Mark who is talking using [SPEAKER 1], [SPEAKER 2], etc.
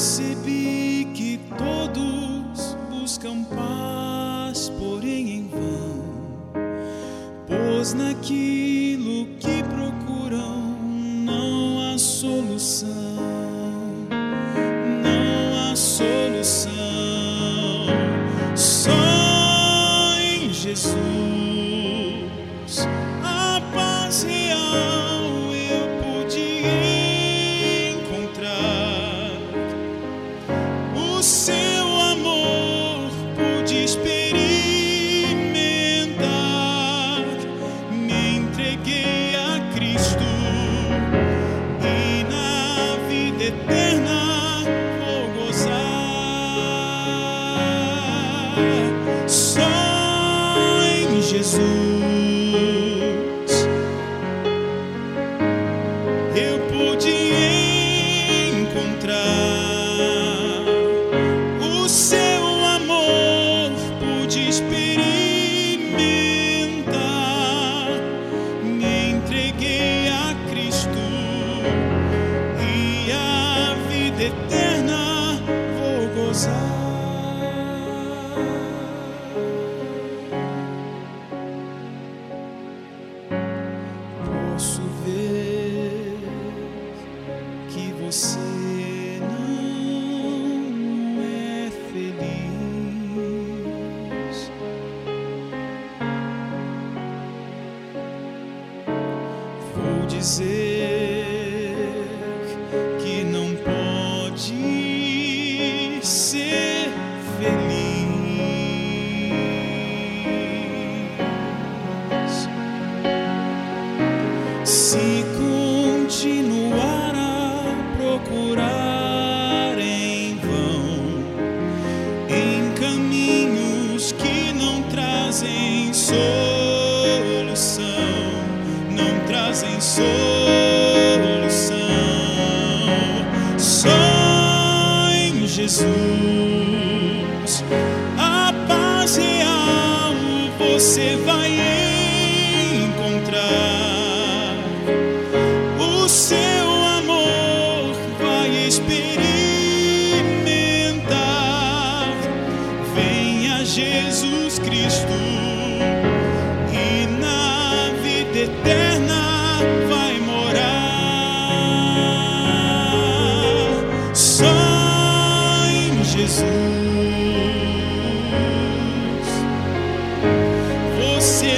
[SPEAKER 1] Percebi que todos buscam paz, porém em vão, pois naquilo que procuram não há solução. seu amor pude experimentar. Me entreguei a Cristo e na vida eterna. cheguei a Cristo e a vida eterna vou gozar. dizer. see.